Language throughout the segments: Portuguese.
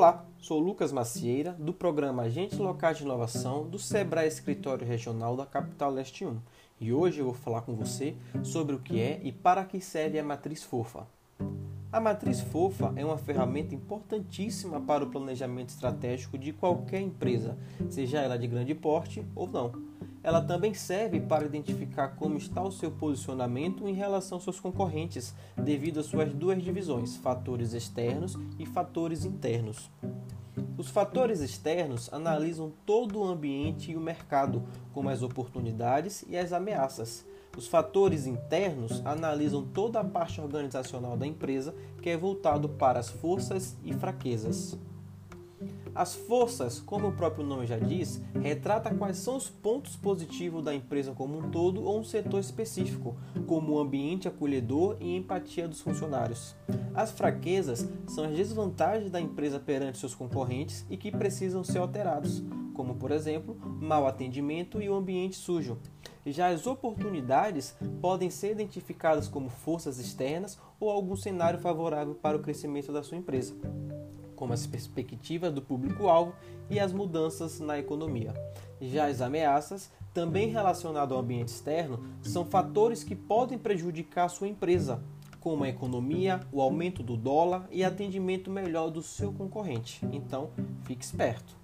Olá, sou Lucas Macieira, do programa Agentes Locais de Inovação do Sebrae Escritório Regional da Capital Leste 1. E hoje eu vou falar com você sobre o que é e para que serve a matriz fofa. A matriz fofa é uma ferramenta importantíssima para o planejamento estratégico de qualquer empresa, seja ela de grande porte ou não. Ela também serve para identificar como está o seu posicionamento em relação aos seus concorrentes, devido às suas duas divisões, fatores externos e fatores internos. Os fatores externos analisam todo o ambiente e o mercado, como as oportunidades e as ameaças. Os fatores internos analisam toda a parte organizacional da empresa, que é voltado para as forças e fraquezas. As forças, como o próprio nome já diz, retrata quais são os pontos positivos da empresa como um todo ou um setor específico, como o ambiente acolhedor e empatia dos funcionários. As fraquezas são as desvantagens da empresa perante seus concorrentes e que precisam ser alterados, como por exemplo, mau atendimento e o ambiente sujo. Já as oportunidades podem ser identificadas como forças externas ou algum cenário favorável para o crescimento da sua empresa como as perspectivas do público-alvo e as mudanças na economia. Já as ameaças, também relacionadas ao ambiente externo, são fatores que podem prejudicar sua empresa, como a economia, o aumento do dólar e atendimento melhor do seu concorrente. Então, fique esperto.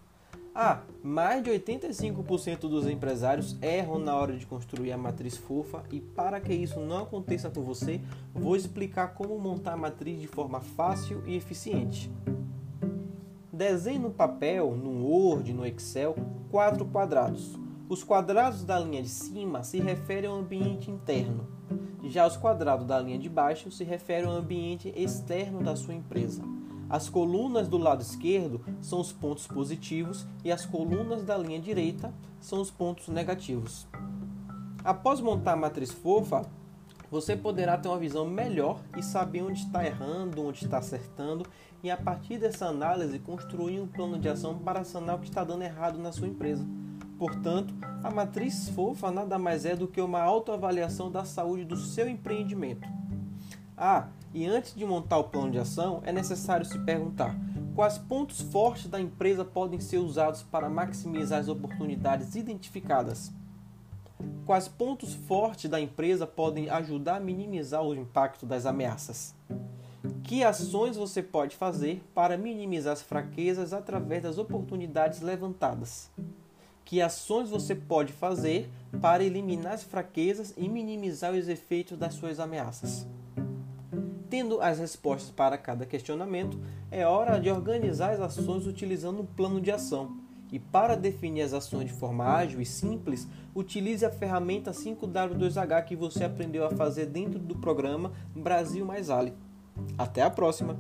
Ah, mais de 85% dos empresários erram na hora de construir a matriz fofa e para que isso não aconteça com você, vou explicar como montar a matriz de forma fácil e eficiente. Desenhe no papel, no Word, no Excel, quatro quadrados. Os quadrados da linha de cima se referem ao ambiente interno. Já os quadrados da linha de baixo se referem ao ambiente externo da sua empresa. As colunas do lado esquerdo são os pontos positivos e as colunas da linha direita são os pontos negativos. Após montar a matriz fofa, você poderá ter uma visão melhor e saber onde está errando, onde está acertando e a partir dessa análise construir um plano de ação para sanar o que está dando errado na sua empresa. Portanto, a matriz fofa nada mais é do que uma autoavaliação da saúde do seu empreendimento. Ah, e antes de montar o plano de ação, é necessário se perguntar quais pontos fortes da empresa podem ser usados para maximizar as oportunidades identificadas. Quais pontos fortes da empresa podem ajudar a minimizar o impacto das ameaças? Que ações você pode fazer para minimizar as fraquezas através das oportunidades levantadas? Que ações você pode fazer para eliminar as fraquezas e minimizar os efeitos das suas ameaças? Tendo as respostas para cada questionamento, é hora de organizar as ações utilizando um plano de ação e para definir as ações de forma ágil e simples, utilize a ferramenta 5W2H que você aprendeu a fazer dentro do programa Brasil Mais Ali. Até a próxima!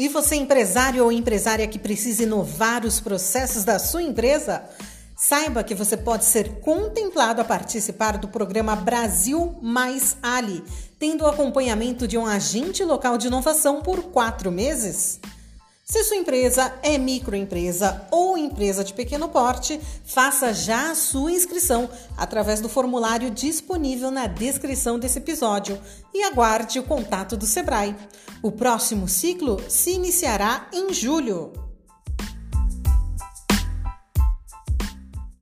E você, empresário ou empresária que precisa inovar os processos da sua empresa? Saiba que você pode ser contemplado a participar do programa Brasil Mais Ali, tendo o acompanhamento de um agente local de inovação por quatro meses. Se sua empresa é microempresa ou empresa de pequeno porte, faça já a sua inscrição através do formulário disponível na descrição desse episódio e aguarde o contato do Sebrae. O próximo ciclo se iniciará em julho.